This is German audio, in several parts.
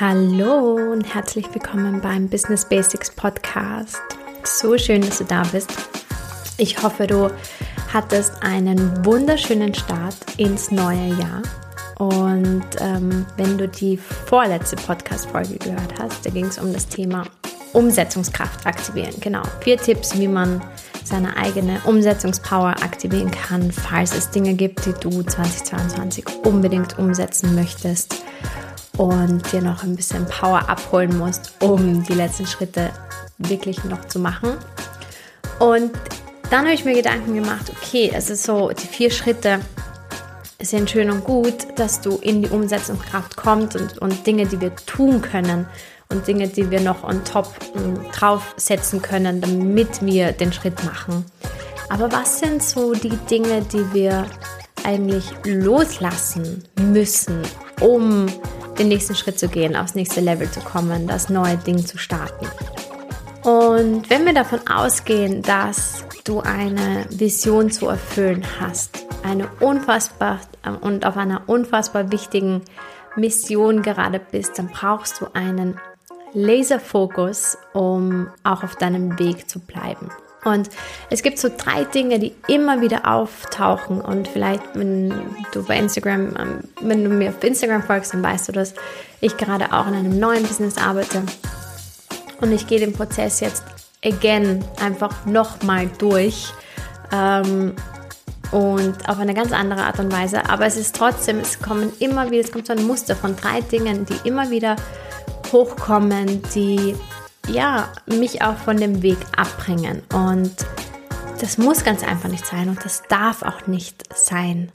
Hallo und herzlich willkommen beim Business Basics Podcast. So schön, dass du da bist. Ich hoffe, du hattest einen wunderschönen Start ins neue Jahr. Und ähm, wenn du die vorletzte Podcast-Folge gehört hast, da ging es um das Thema Umsetzungskraft aktivieren. Genau, vier Tipps, wie man seine eigene Umsetzungspower aktivieren kann, falls es Dinge gibt, die du 2022 unbedingt umsetzen möchtest und dir noch ein bisschen Power abholen musst, um die letzten Schritte wirklich noch zu machen. Und dann habe ich mir Gedanken gemacht, okay, es ist so, die vier Schritte sind schön und gut, dass du in die Umsetzungskraft kommst und, und Dinge, die wir tun können und Dinge, die wir noch on top ähm, draufsetzen können, damit wir den Schritt machen. Aber was sind so die Dinge, die wir eigentlich loslassen müssen, um den nächsten Schritt zu gehen, aufs nächste Level zu kommen, das neue Ding zu starten? Und wenn wir davon ausgehen, dass du eine Vision zu erfüllen hast, eine unfassbar äh, und auf einer unfassbar wichtigen Mission gerade bist, dann brauchst du einen Laserfokus, um auch auf deinem Weg zu bleiben. Und es gibt so drei Dinge, die immer wieder auftauchen. Und vielleicht, wenn du bei Instagram, ähm, wenn du mir auf Instagram folgst, dann weißt du, dass ich gerade auch in einem neuen Business arbeite. Und ich gehe den Prozess jetzt again einfach nochmal durch. Ähm, und auf eine ganz andere Art und Weise. Aber es ist trotzdem, es kommen immer wieder, es kommt so ein Muster von drei Dingen, die immer wieder hochkommen, die ja mich auch von dem Weg abbringen. Und das muss ganz einfach nicht sein und das darf auch nicht sein.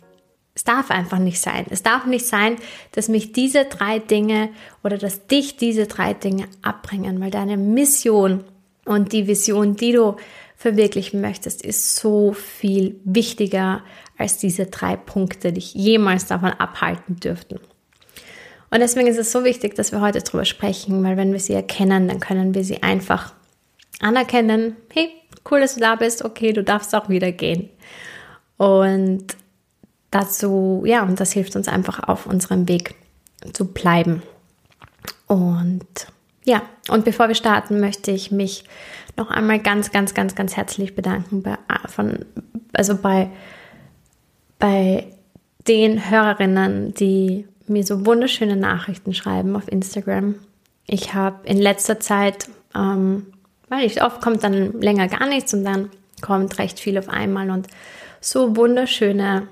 Es darf einfach nicht sein. Es darf nicht sein, dass mich diese drei Dinge oder dass dich diese drei Dinge abbringen, weil deine Mission und die Vision, die du verwirklichen möchtest, ist so viel wichtiger als diese drei Punkte, die dich jemals davon abhalten dürften. Und deswegen ist es so wichtig, dass wir heute darüber sprechen, weil wenn wir sie erkennen, dann können wir sie einfach anerkennen. Hey, cool, dass du da bist. Okay, du darfst auch wieder gehen. Und dazu, ja, und das hilft uns einfach auf unserem Weg zu bleiben. Und ja, und bevor wir starten, möchte ich mich noch einmal ganz, ganz, ganz, ganz herzlich bedanken bei, von, also bei, bei den Hörerinnen, die mir so wunderschöne Nachrichten schreiben auf Instagram. Ich habe in letzter Zeit, ähm, weil ich oft kommt dann länger gar nichts und dann kommt recht viel auf einmal und so wunderschöne,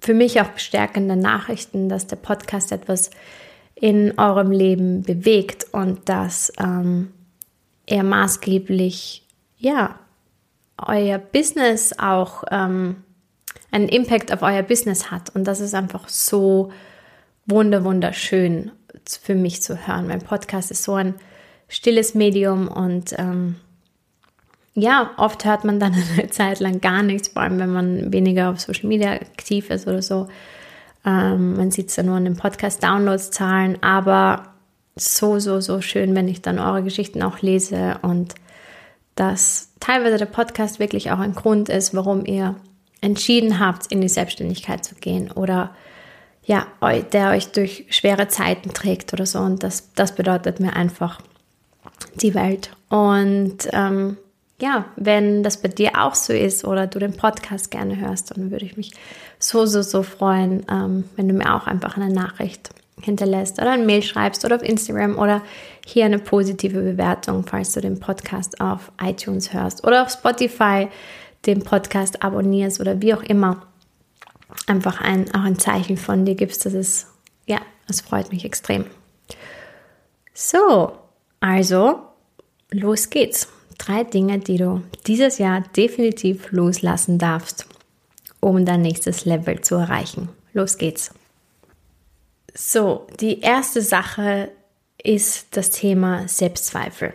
für mich auch bestärkende Nachrichten, dass der Podcast etwas in eurem Leben bewegt und dass ähm, er maßgeblich, ja, euer Business auch ähm, einen Impact auf euer Business hat. Und das ist einfach so wunder, wunderschön für mich zu hören. Mein Podcast ist so ein stilles Medium und ähm, ja, oft hört man dann eine Zeit lang gar nichts, vor allem wenn man weniger auf Social Media aktiv ist oder so. Ähm, man sieht es ja nur an den Podcast-Downloads-Zahlen, aber so, so, so schön, wenn ich dann eure Geschichten auch lese und dass teilweise der Podcast wirklich auch ein Grund ist, warum ihr entschieden habt, in die Selbstständigkeit zu gehen oder ja, der euch durch schwere Zeiten trägt oder so. Und das, das bedeutet mir einfach die Welt. Und ähm, ja, wenn das bei dir auch so ist oder du den Podcast gerne hörst, dann würde ich mich so, so, so freuen, ähm, wenn du mir auch einfach eine Nachricht hinterlässt oder ein Mail schreibst oder auf Instagram oder hier eine positive Bewertung, falls du den Podcast auf iTunes hörst oder auf Spotify den Podcast abonnierst oder wie auch immer, einfach ein, auch ein Zeichen von dir gibst. Das ist, ja, das freut mich extrem. So, also, los geht's. Drei Dinge, die du dieses Jahr definitiv loslassen darfst, um dein nächstes Level zu erreichen. Los geht's. So, die erste Sache ist das Thema Selbstzweifel.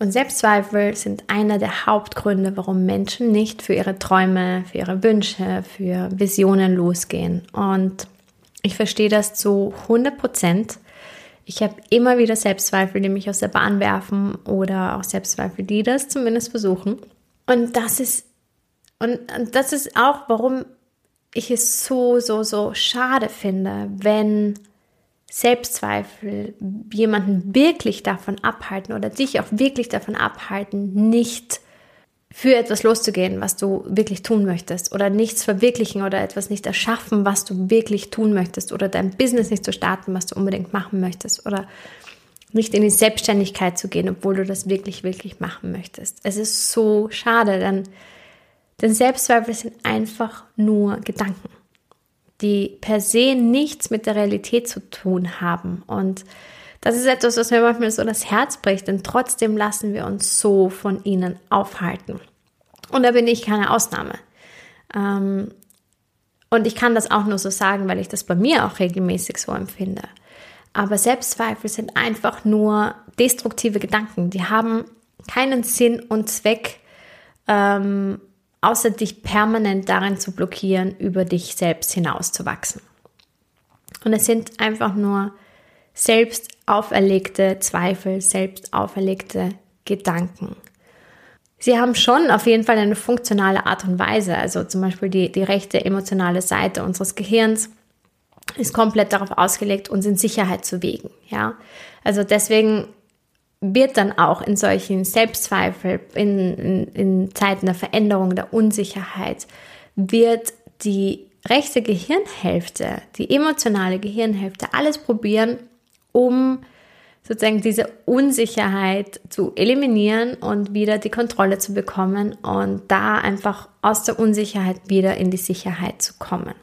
Und Selbstzweifel sind einer der Hauptgründe, warum Menschen nicht für ihre Träume, für ihre Wünsche, für Visionen losgehen. Und ich verstehe das zu 100 Prozent. Ich habe immer wieder Selbstzweifel, die mich aus der Bahn werfen oder auch Selbstzweifel, die das zumindest versuchen. Und das ist, und das ist auch, warum ich es so, so, so schade finde, wenn Selbstzweifel jemanden wirklich davon abhalten oder dich auch wirklich davon abhalten, nicht für etwas loszugehen, was du wirklich tun möchtest oder nichts verwirklichen oder etwas nicht erschaffen, was du wirklich tun möchtest oder dein Business nicht zu starten, was du unbedingt machen möchtest oder nicht in die Selbstständigkeit zu gehen, obwohl du das wirklich, wirklich machen möchtest. Es ist so schade, denn, denn Selbstzweifel sind einfach nur Gedanken die per se nichts mit der Realität zu tun haben. Und das ist etwas, was mir manchmal so das Herz bricht, denn trotzdem lassen wir uns so von ihnen aufhalten. Und da bin ich keine Ausnahme. Ähm, und ich kann das auch nur so sagen, weil ich das bei mir auch regelmäßig so empfinde. Aber Selbstzweifel sind einfach nur destruktive Gedanken. Die haben keinen Sinn und Zweck, ähm, außer dich permanent darin zu blockieren, über dich selbst hinauszuwachsen. Und es sind einfach nur selbst auferlegte Zweifel, selbst auferlegte Gedanken. Sie haben schon auf jeden Fall eine funktionale Art und Weise, also zum Beispiel die, die rechte emotionale Seite unseres Gehirns ist komplett darauf ausgelegt, uns in Sicherheit zu wiegen. Ja, also deswegen wird dann auch in solchen Selbstzweifel, in, in, in Zeiten der Veränderung, der Unsicherheit, wird die rechte Gehirnhälfte, die emotionale Gehirnhälfte, alles probieren, um sozusagen diese Unsicherheit zu eliminieren und wieder die Kontrolle zu bekommen und da einfach aus der Unsicherheit wieder in die Sicherheit zu kommen.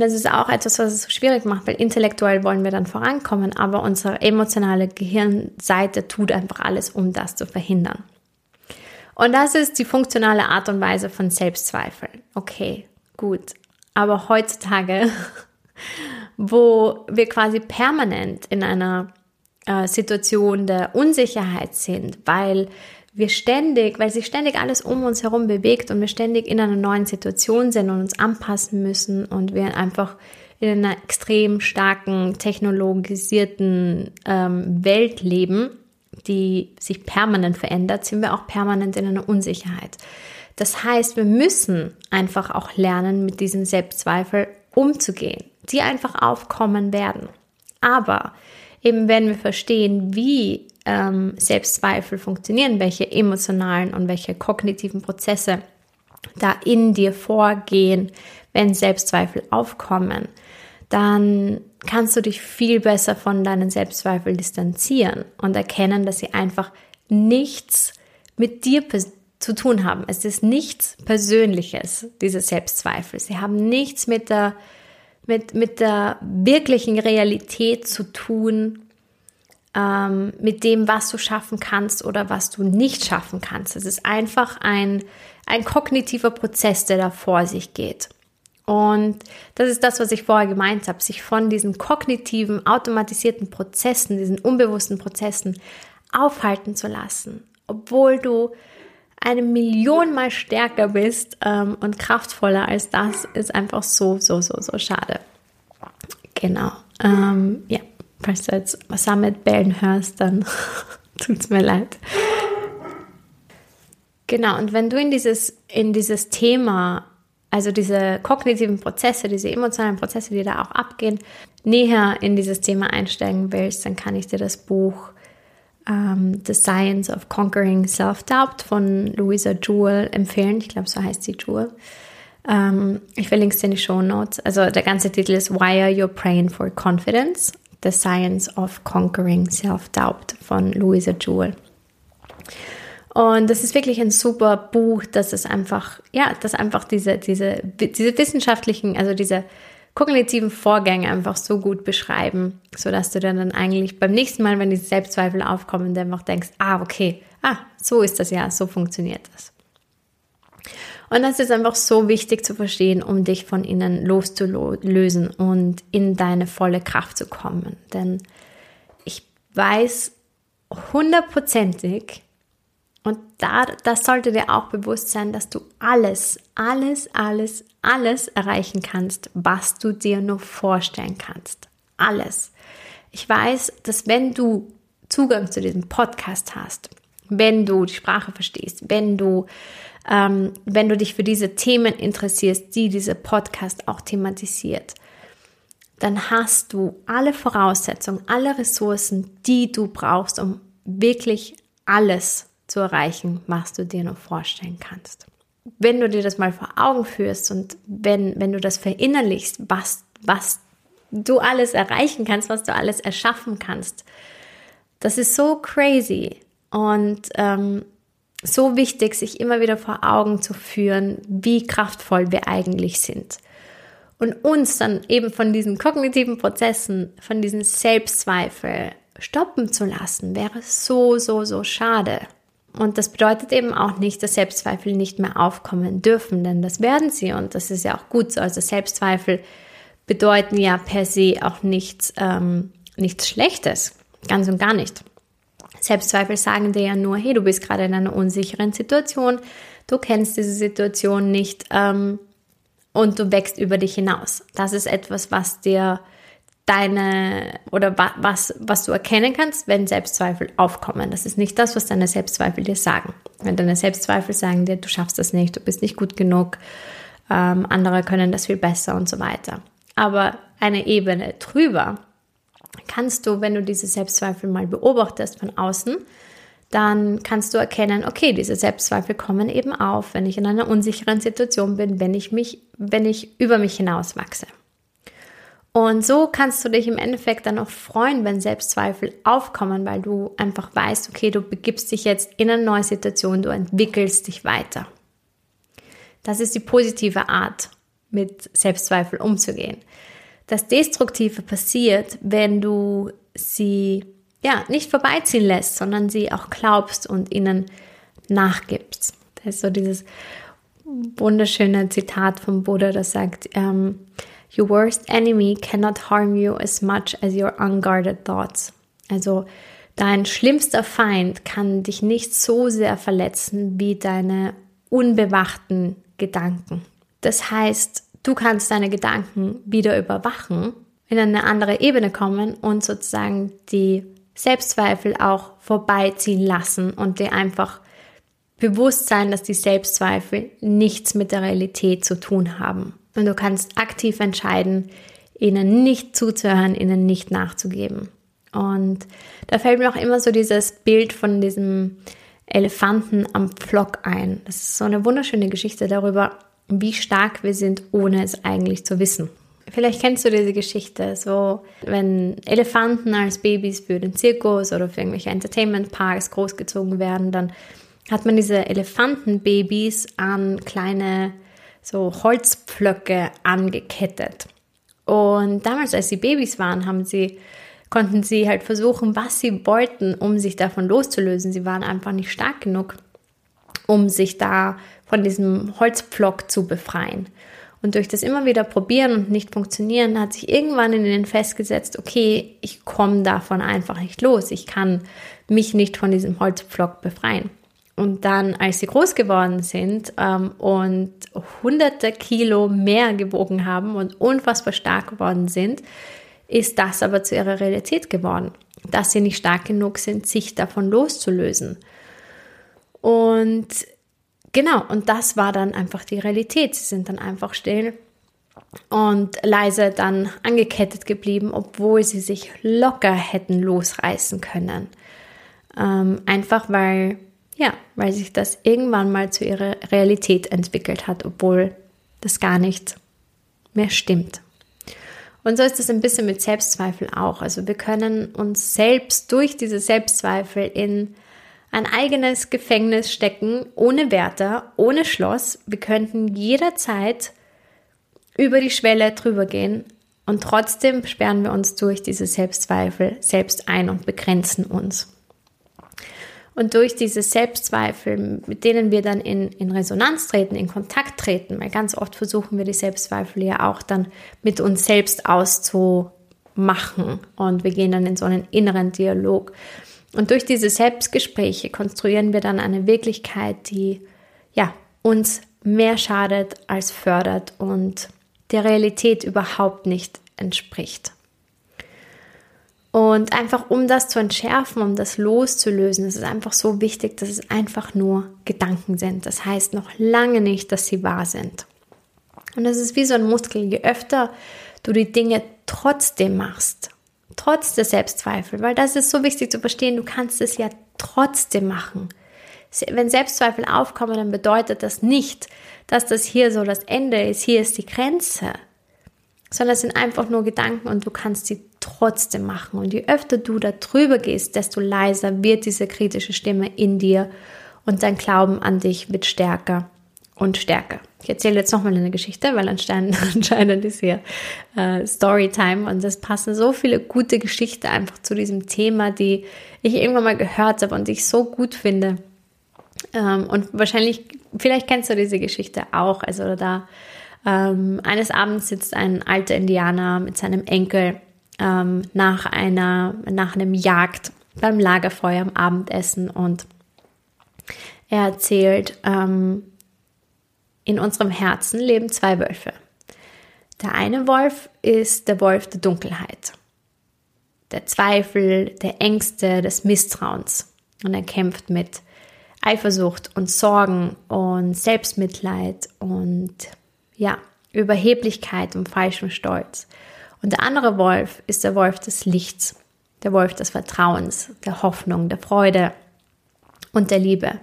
Das ist auch etwas, was es so schwierig macht, weil intellektuell wollen wir dann vorankommen, aber unsere emotionale Gehirnseite tut einfach alles, um das zu verhindern. Und das ist die funktionale Art und Weise von Selbstzweifeln. Okay, gut. Aber heutzutage, wo wir quasi permanent in einer äh, Situation der Unsicherheit sind, weil wir ständig, weil sich ständig alles um uns herum bewegt und wir ständig in einer neuen Situation sind und uns anpassen müssen und wir einfach in einer extrem starken, technologisierten ähm, Welt leben, die sich permanent verändert, sind wir auch permanent in einer Unsicherheit. Das heißt, wir müssen einfach auch lernen, mit diesen Selbstzweifel umzugehen, die einfach aufkommen werden. Aber eben wenn wir verstehen, wie ähm, Selbstzweifel funktionieren, welche emotionalen und welche kognitiven Prozesse da in dir vorgehen, wenn Selbstzweifel aufkommen, dann kannst du dich viel besser von deinen Selbstzweifeln distanzieren und erkennen, dass sie einfach nichts mit dir zu tun haben. Es ist nichts Persönliches, diese Selbstzweifel. Sie haben nichts mit der, mit, mit der wirklichen Realität zu tun, ähm, mit dem, was du schaffen kannst oder was du nicht schaffen kannst. Es ist einfach ein, ein kognitiver Prozess, der da vor sich geht. Und das ist das, was ich vorher gemeint habe, sich von diesen kognitiven, automatisierten Prozessen, diesen unbewussten Prozessen aufhalten zu lassen, obwohl du eine Million mal stärker bist ähm, und kraftvoller als das, ist einfach so, so, so, so schade. Genau. Ähm, ja falls du jetzt Summit bellen hörst, dann tut es mir leid. Genau, und wenn du in dieses, in dieses Thema, also diese kognitiven Prozesse, diese emotionalen Prozesse, die da auch abgehen, näher in dieses Thema einsteigen willst, dann kann ich dir das Buch um, ähm, The Science of Conquering Self-Doubt von Louisa Jewell empfehlen. Ich glaube, so heißt sie Jewel. Um, ähm, ich verlinke es in die Show Notes. Also der ganze Titel ist Why Are You Praying for Confidence? The Science of Conquering Self-Doubt von Louisa Jewell. Und das ist wirklich ein super Buch, das ist einfach, ja, das einfach diese, diese, diese wissenschaftlichen, also diese kognitiven Vorgänge einfach so gut beschreiben, sodass du dann eigentlich beim nächsten Mal, wenn die Selbstzweifel aufkommen, einfach denkst, ah, okay, ah, so ist das ja, so funktioniert das. Und das ist einfach so wichtig zu verstehen, um dich von innen loszulösen und in deine volle Kraft zu kommen. Denn ich weiß hundertprozentig, und da, das sollte dir auch bewusst sein, dass du alles, alles, alles, alles erreichen kannst, was du dir nur vorstellen kannst. Alles. Ich weiß, dass wenn du Zugang zu diesem Podcast hast, wenn du die Sprache verstehst, wenn du ähm, wenn du dich für diese Themen interessierst, die dieser Podcast auch thematisiert, dann hast du alle Voraussetzungen, alle Ressourcen, die du brauchst, um wirklich alles zu erreichen, was du dir nur vorstellen kannst. Wenn du dir das mal vor Augen führst und wenn, wenn du das verinnerlichst, was, was du alles erreichen kannst, was du alles erschaffen kannst, das ist so crazy und ähm, so wichtig, sich immer wieder vor Augen zu führen, wie kraftvoll wir eigentlich sind und uns dann eben von diesen kognitiven Prozessen, von diesen Selbstzweifel stoppen zu lassen, wäre so, so, so schade. Und das bedeutet eben auch nicht, dass Selbstzweifel nicht mehr aufkommen dürfen, denn das werden sie und das ist ja auch gut so. Also Selbstzweifel bedeuten ja per se auch nichts, ähm, nichts Schlechtes, ganz und gar nicht. Selbstzweifel sagen dir ja nur, hey, du bist gerade in einer unsicheren Situation, du kennst diese Situation nicht, ähm, und du wächst über dich hinaus. Das ist etwas, was dir deine oder was, was du erkennen kannst, wenn Selbstzweifel aufkommen. Das ist nicht das, was deine Selbstzweifel dir sagen. Wenn deine Selbstzweifel sagen dir, du schaffst das nicht, du bist nicht gut genug, ähm, andere können das viel besser und so weiter. Aber eine Ebene drüber kannst du, wenn du diese Selbstzweifel mal beobachtest von außen, dann kannst du erkennen, okay, diese Selbstzweifel kommen eben auf, wenn ich in einer unsicheren Situation bin, wenn ich mich, wenn ich über mich hinaus wachse. Und so kannst du dich im Endeffekt dann auch freuen, wenn Selbstzweifel aufkommen, weil du einfach weißt, okay, du begibst dich jetzt in eine neue Situation, du entwickelst dich weiter. Das ist die positive Art, mit Selbstzweifel umzugehen. Das Destruktive passiert, wenn du sie ja, nicht vorbeiziehen lässt, sondern sie auch glaubst und ihnen nachgibst. Das ist so dieses wunderschöne Zitat vom Buddha, das sagt, ähm, Your worst enemy cannot harm you as much as your unguarded thoughts. Also dein schlimmster Feind kann dich nicht so sehr verletzen wie deine unbewachten Gedanken. Das heißt, du kannst deine Gedanken wieder überwachen, in eine andere Ebene kommen und sozusagen die Selbstzweifel auch vorbeiziehen lassen und dir einfach bewusst sein, dass die Selbstzweifel nichts mit der Realität zu tun haben. Und du kannst aktiv entscheiden, ihnen nicht zuzuhören, ihnen nicht nachzugeben. Und da fällt mir auch immer so dieses Bild von diesem Elefanten am Pflock ein. Das ist so eine wunderschöne Geschichte darüber, wie stark wir sind, ohne es eigentlich zu wissen. Vielleicht kennst du diese Geschichte, so wenn Elefanten als Babys für den Zirkus oder für irgendwelche Entertainment-Parks großgezogen werden, dann hat man diese Elefantenbabys an kleine so Holzpflöcke angekettet. Und damals, als sie Babys waren, haben sie, konnten sie halt versuchen, was sie wollten, um sich davon loszulösen. Sie waren einfach nicht stark genug, um sich da von diesem Holzpflock zu befreien. Und durch das immer wieder probieren und nicht funktionieren, hat sich irgendwann in ihnen festgesetzt, okay, ich komme davon einfach nicht los. Ich kann mich nicht von diesem Holzpflock befreien. Und dann, als sie groß geworden sind ähm, und hunderte Kilo mehr gewogen haben und unfassbar stark geworden sind, ist das aber zu ihrer Realität geworden, dass sie nicht stark genug sind, sich davon loszulösen. Und Genau, und das war dann einfach die Realität. Sie sind dann einfach still und leise dann angekettet geblieben, obwohl sie sich locker hätten losreißen können. Ähm, einfach weil, ja, weil sich das irgendwann mal zu ihrer Realität entwickelt hat, obwohl das gar nicht mehr stimmt. Und so ist es ein bisschen mit Selbstzweifel auch. Also wir können uns selbst durch diese Selbstzweifel in ein eigenes Gefängnis stecken, ohne Wärter, ohne Schloss. Wir könnten jederzeit über die Schwelle drüber gehen und trotzdem sperren wir uns durch diese Selbstzweifel selbst ein und begrenzen uns. Und durch diese Selbstzweifel, mit denen wir dann in, in Resonanz treten, in Kontakt treten, weil ganz oft versuchen wir die Selbstzweifel ja auch dann mit uns selbst auszumachen und wir gehen dann in so einen inneren Dialog. Und durch diese Selbstgespräche konstruieren wir dann eine Wirklichkeit, die ja, uns mehr schadet als fördert und der Realität überhaupt nicht entspricht. Und einfach um das zu entschärfen, um das loszulösen, ist es einfach so wichtig, dass es einfach nur Gedanken sind. Das heißt noch lange nicht, dass sie wahr sind. Und das ist wie so ein Muskel. Je öfter du die Dinge trotzdem machst, trotz der Selbstzweifel, weil das ist so wichtig zu verstehen, du kannst es ja trotzdem machen. Wenn Selbstzweifel aufkommen, dann bedeutet das nicht, dass das hier so das Ende ist, hier ist die Grenze, sondern es sind einfach nur Gedanken und du kannst sie trotzdem machen. Und je öfter du da drüber gehst, desto leiser wird diese kritische Stimme in dir und dein Glauben an dich wird stärker und stärker. Ich erzähle jetzt nochmal eine Geschichte, weil anscheinend, ist hier äh, Storytime und es passen so viele gute Geschichten einfach zu diesem Thema, die ich irgendwann mal gehört habe und ich so gut finde. Ähm, und wahrscheinlich, vielleicht kennst du diese Geschichte auch. Also da ähm, eines Abends sitzt ein alter Indianer mit seinem Enkel ähm, nach einer, nach einem Jagd beim Lagerfeuer am Abendessen und er erzählt, ähm, in unserem Herzen leben zwei Wölfe. Der eine Wolf ist der Wolf der Dunkelheit, der Zweifel, der Ängste, des Misstrauens. Und er kämpft mit Eifersucht und Sorgen und Selbstmitleid und ja, Überheblichkeit und falschem Stolz. Und der andere Wolf ist der Wolf des Lichts, der Wolf des Vertrauens, der Hoffnung, der Freude und der Liebe.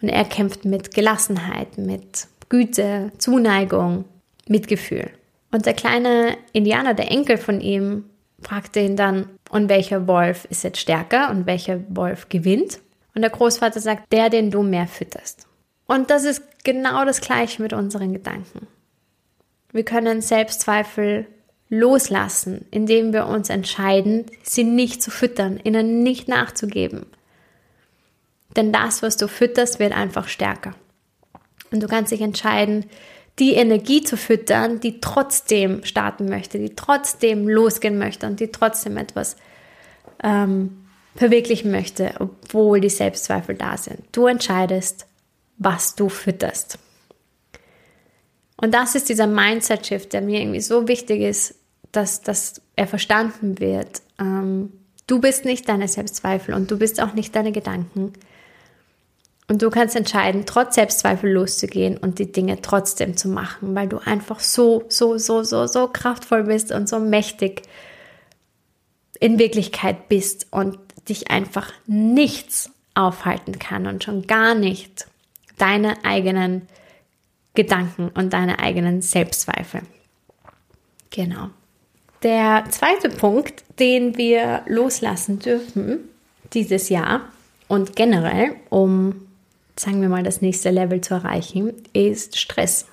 Und er kämpft mit Gelassenheit, mit Güte, Zuneigung, Mitgefühl. Und der kleine Indianer, der Enkel von ihm, fragte ihn dann, und welcher Wolf ist jetzt stärker und welcher Wolf gewinnt? Und der Großvater sagt, der, den du mehr fütterst. Und das ist genau das gleiche mit unseren Gedanken. Wir können Selbstzweifel loslassen, indem wir uns entscheiden, sie nicht zu füttern, ihnen nicht nachzugeben. Denn das, was du fütterst, wird einfach stärker. Und du kannst dich entscheiden, die Energie zu füttern, die trotzdem starten möchte, die trotzdem losgehen möchte und die trotzdem etwas ähm, verwirklichen möchte, obwohl die Selbstzweifel da sind. Du entscheidest, was du fütterst. Und das ist dieser Mindset-Shift, der mir irgendwie so wichtig ist, dass, dass er verstanden wird. Ähm, du bist nicht deine Selbstzweifel und du bist auch nicht deine Gedanken. Und du kannst entscheiden, trotz Selbstzweifel loszugehen und die Dinge trotzdem zu machen, weil du einfach so, so, so, so, so kraftvoll bist und so mächtig in Wirklichkeit bist und dich einfach nichts aufhalten kann und schon gar nicht deine eigenen Gedanken und deine eigenen Selbstzweifel. Genau. Der zweite Punkt, den wir loslassen dürfen dieses Jahr und generell, um, sagen wir mal, das nächste Level zu erreichen, ist Stress.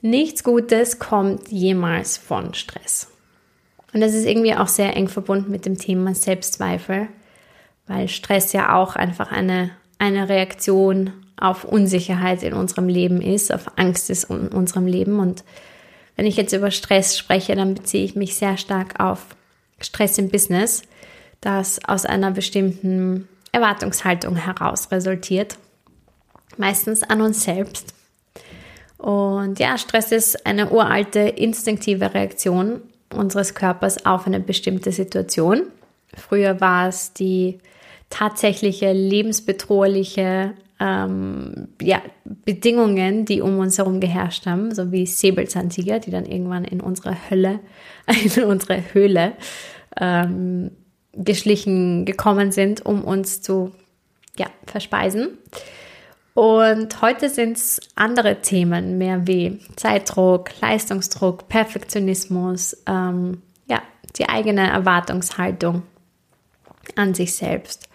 Nichts Gutes kommt jemals von Stress. Und das ist irgendwie auch sehr eng verbunden mit dem Thema Selbstzweifel, weil Stress ja auch einfach eine, eine Reaktion auf Unsicherheit in unserem Leben ist, auf Angst ist in unserem Leben. Und wenn ich jetzt über Stress spreche, dann beziehe ich mich sehr stark auf Stress im Business, das aus einer bestimmten Erwartungshaltung heraus resultiert, meistens an uns selbst. Und ja, Stress ist eine uralte instinktive Reaktion unseres Körpers auf eine bestimmte Situation. Früher war es die tatsächliche lebensbedrohliche ähm, ja, Bedingungen, die um uns herum geherrscht haben, so wie Säbelzahntiger, die dann irgendwann in unsere Hölle, in unsere Höhle ähm, geschlichen gekommen sind, um uns zu ja, verspeisen. Und heute sind es andere Themen, mehr wie Zeitdruck, Leistungsdruck, Perfektionismus, ähm, ja, die eigene Erwartungshaltung an sich selbst.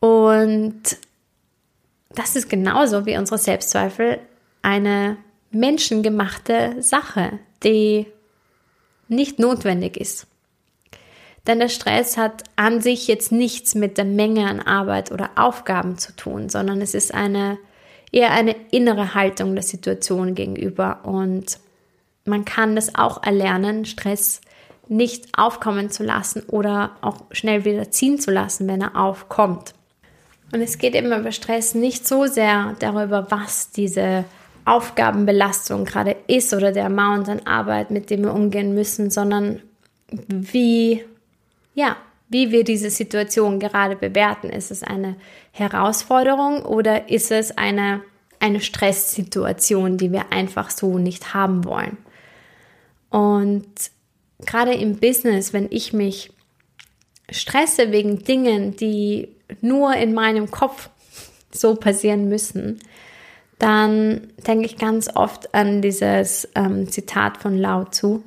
Und das ist genauso wie unsere Selbstzweifel eine menschengemachte Sache, die nicht notwendig ist. Denn der Stress hat an sich jetzt nichts mit der Menge an Arbeit oder Aufgaben zu tun, sondern es ist eine eher eine innere Haltung der Situation gegenüber und man kann das auch erlernen, Stress nicht aufkommen zu lassen oder auch schnell wieder ziehen zu lassen, wenn er aufkommt. Und es geht immer über Stress nicht so sehr darüber, was diese Aufgabenbelastung gerade ist oder der Amount an Arbeit, mit dem wir umgehen müssen, sondern wie ja, wie wir diese Situation gerade bewerten. Ist es eine Herausforderung oder ist es eine, eine Stresssituation, die wir einfach so nicht haben wollen? Und gerade im Business, wenn ich mich stresse wegen Dingen, die nur in meinem Kopf so passieren müssen, dann denke ich ganz oft an dieses ähm, Zitat von Lao Tzu.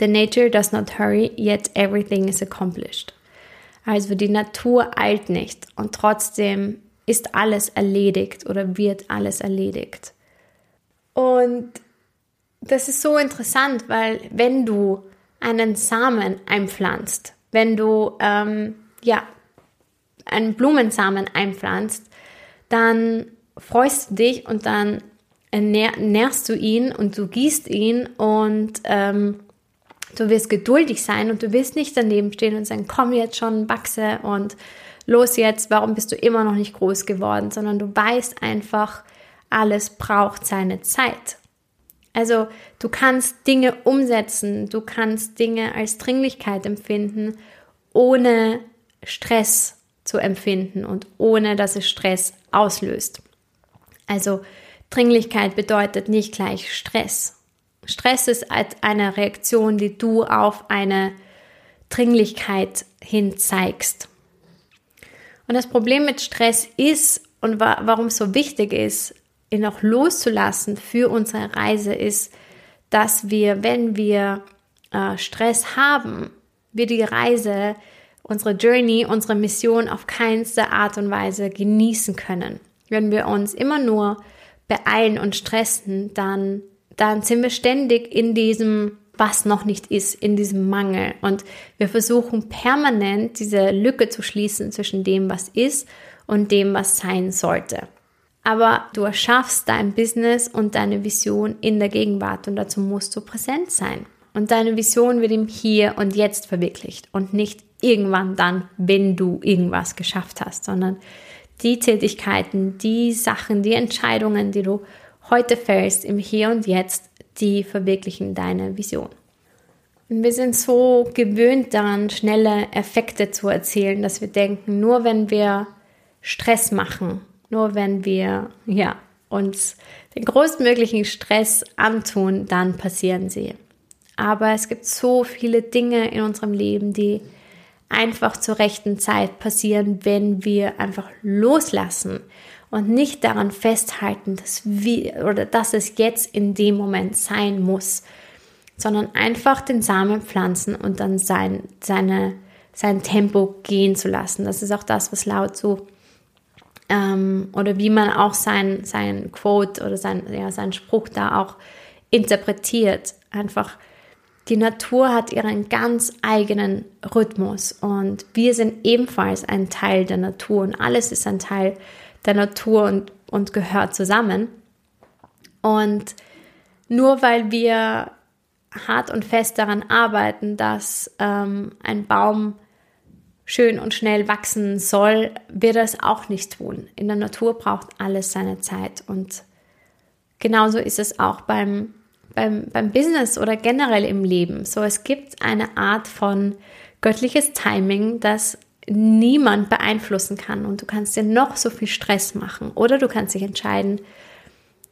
The nature does not hurry, yet everything is accomplished. Also die Natur eilt nicht und trotzdem ist alles erledigt oder wird alles erledigt. Und das ist so interessant, weil wenn du einen Samen einpflanzt, wenn du ähm, ja einen Blumensamen einpflanzt, dann freust du dich und dann nährst du ihn und du gießt ihn und ähm, du wirst geduldig sein und du wirst nicht daneben stehen und sagen, komm jetzt schon, wachse und los jetzt, warum bist du immer noch nicht groß geworden, sondern du weißt einfach, alles braucht seine Zeit. Also du kannst Dinge umsetzen, du kannst Dinge als Dringlichkeit empfinden, ohne Stress zu empfinden und ohne dass es Stress auslöst. Also Dringlichkeit bedeutet nicht gleich Stress. Stress ist eine Reaktion, die du auf eine Dringlichkeit hin zeigst. Und das Problem mit Stress ist und warum es so wichtig ist, ihn auch loszulassen für unsere Reise, ist, dass wir, wenn wir äh, Stress haben, wir die Reise, unsere Journey, unsere Mission auf keinste Art und Weise genießen können. Wenn wir uns immer nur beeilen und stressen, dann, dann sind wir ständig in diesem, was noch nicht ist, in diesem Mangel. Und wir versuchen permanent diese Lücke zu schließen zwischen dem, was ist und dem, was sein sollte. Aber du erschaffst dein Business und deine Vision in der Gegenwart und dazu musst du präsent sein. Und deine Vision wird im Hier und Jetzt verwirklicht und nicht irgendwann dann, wenn du irgendwas geschafft hast, sondern die Tätigkeiten, die Sachen, die Entscheidungen, die du heute fällst im Hier und Jetzt, die verwirklichen deine Vision. Und wir sind so gewöhnt daran, schnelle Effekte zu erzielen, dass wir denken, nur wenn wir Stress machen, nur wenn wir ja, uns den größtmöglichen Stress antun, dann passieren sie. Aber es gibt so viele Dinge in unserem Leben, die einfach zur rechten Zeit passieren, wenn wir einfach loslassen und nicht daran festhalten, dass wir oder dass es jetzt in dem Moment sein muss, sondern einfach den Samen pflanzen und dann sein, seine, sein Tempo gehen zu lassen. Das ist auch das, was laut so ähm, oder wie man auch sein, sein Quote oder sein, ja, sein Spruch da auch interpretiert. Einfach die Natur hat ihren ganz eigenen Rhythmus und wir sind ebenfalls ein Teil der Natur und alles ist ein Teil der Natur und, und gehört zusammen. Und nur weil wir hart und fest daran arbeiten, dass ähm, ein Baum schön und schnell wachsen soll, wird er es auch nicht tun. In der Natur braucht alles seine Zeit und genauso ist es auch beim beim, beim Business oder generell im Leben. So, es gibt eine Art von göttliches Timing, das niemand beeinflussen kann und du kannst dir noch so viel Stress machen oder du kannst dich entscheiden,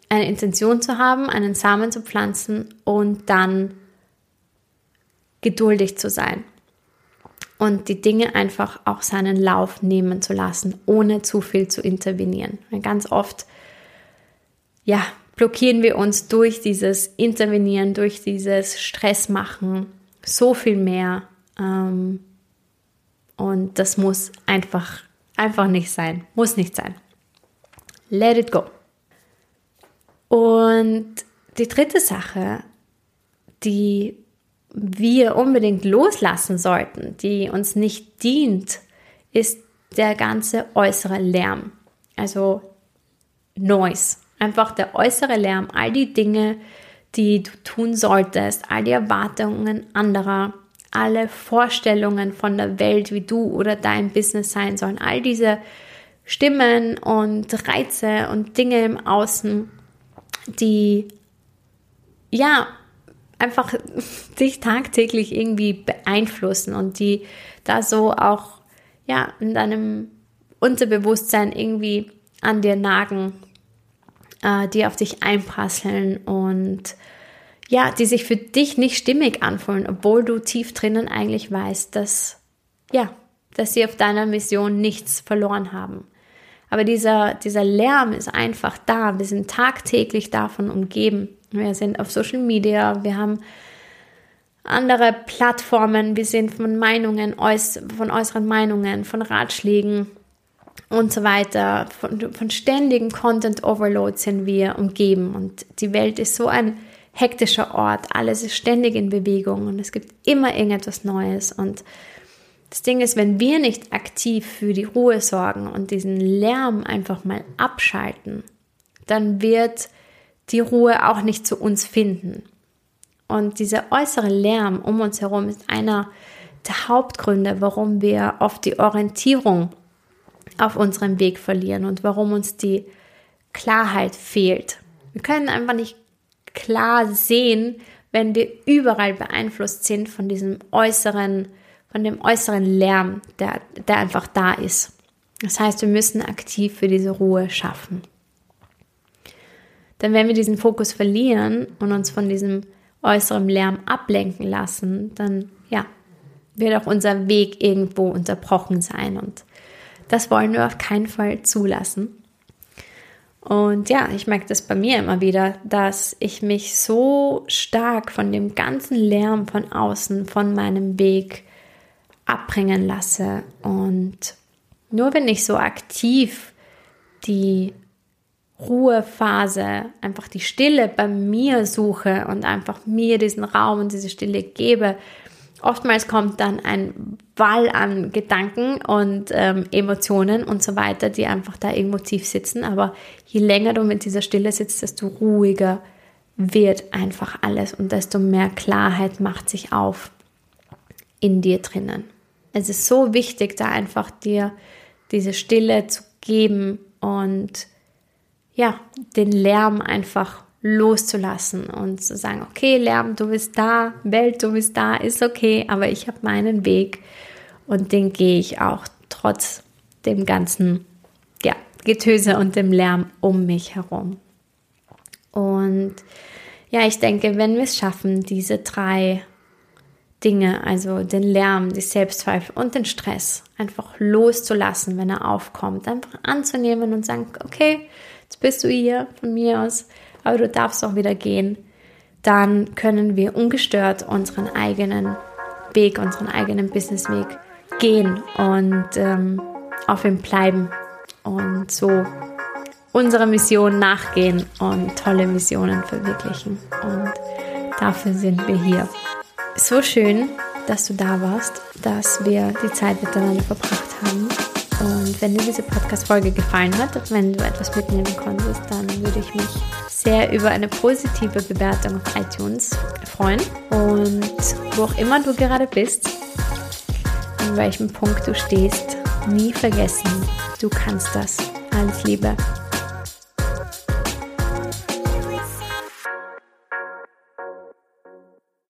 eine Intention zu haben, einen Samen zu pflanzen und dann geduldig zu sein und die Dinge einfach auch seinen Lauf nehmen zu lassen, ohne zu viel zu intervenieren. Ganz oft, ja, blockieren wir uns durch dieses Intervenieren, durch dieses Stress machen so viel mehr. Ähm, und das muss einfach, einfach nicht sein. Muss nicht sein. Let it go. Und die dritte Sache, die wir unbedingt loslassen sollten, die uns nicht dient, ist der ganze äußere Lärm. Also Noise. Einfach der äußere Lärm, all die Dinge, die du tun solltest, all die Erwartungen anderer, alle Vorstellungen von der Welt, wie du oder dein Business sein sollen, all diese Stimmen und Reize und Dinge im Außen, die ja einfach dich tagtäglich irgendwie beeinflussen und die da so auch ja in deinem Unterbewusstsein irgendwie an dir nagen, äh, die auf dich einprasseln und ja, die sich für dich nicht stimmig anfühlen, obwohl du tief drinnen eigentlich weißt, dass ja, dass sie auf deiner Mission nichts verloren haben. Aber dieser, dieser Lärm ist einfach da. Wir sind tagtäglich davon umgeben. Wir sind auf Social Media, wir haben andere Plattformen, wir sind von Meinungen, von äußeren Meinungen, von Ratschlägen und so weiter, von, von ständigen Content Overload sind wir umgeben. Und die Welt ist so ein hektischer Ort, alles ist ständig in Bewegung und es gibt immer irgendetwas Neues. Und das Ding ist, wenn wir nicht aktiv für die Ruhe sorgen und diesen Lärm einfach mal abschalten, dann wird die Ruhe auch nicht zu uns finden. Und dieser äußere Lärm um uns herum ist einer der Hauptgründe, warum wir oft die Orientierung auf unserem Weg verlieren und warum uns die Klarheit fehlt. Wir können einfach nicht klar sehen, wenn wir überall beeinflusst sind von diesem äußeren, von dem äußeren Lärm, der, der einfach da ist. Das heißt, wir müssen aktiv für diese Ruhe schaffen. Denn wenn wir diesen Fokus verlieren und uns von diesem äußeren Lärm ablenken lassen, dann ja, wird auch unser Weg irgendwo unterbrochen sein und das wollen wir auf keinen Fall zulassen. Und ja, ich merke das bei mir immer wieder, dass ich mich so stark von dem ganzen Lärm von außen, von meinem Weg abbringen lasse. Und nur wenn ich so aktiv die Ruhephase, einfach die Stille bei mir suche und einfach mir diesen Raum und diese Stille gebe, Oftmals kommt dann ein Wall an Gedanken und ähm, Emotionen und so weiter, die einfach da irgendwo tief sitzen. Aber je länger du mit dieser Stille sitzt, desto ruhiger wird einfach alles und desto mehr Klarheit macht sich auf in dir drinnen. Es ist so wichtig, da einfach dir diese Stille zu geben und ja, den Lärm einfach loszulassen und zu sagen, okay, Lärm, du bist da, Welt, du bist da, ist okay, aber ich habe meinen Weg und den gehe ich auch trotz dem ganzen ja, Getöse und dem Lärm um mich herum. Und ja, ich denke, wenn wir es schaffen, diese drei Dinge, also den Lärm, die Selbstzweifel und den Stress einfach loszulassen, wenn er aufkommt, einfach anzunehmen und sagen, okay, jetzt bist du hier von mir aus, aber du darfst auch wieder gehen, dann können wir ungestört unseren eigenen Weg, unseren eigenen Businessweg gehen und ähm, auf ihm bleiben und so unserer Mission nachgehen und tolle Missionen verwirklichen. Und dafür sind wir hier. So schön, dass du da warst, dass wir die Zeit miteinander verbracht haben. Und wenn dir diese Podcast-Folge gefallen hat, wenn du etwas mitnehmen konntest, dann würde ich mich sehr über eine positive Bewertung auf iTunes freuen. Und wo auch immer du gerade bist, an welchem Punkt du stehst, nie vergessen, du kannst das. Alles Liebe.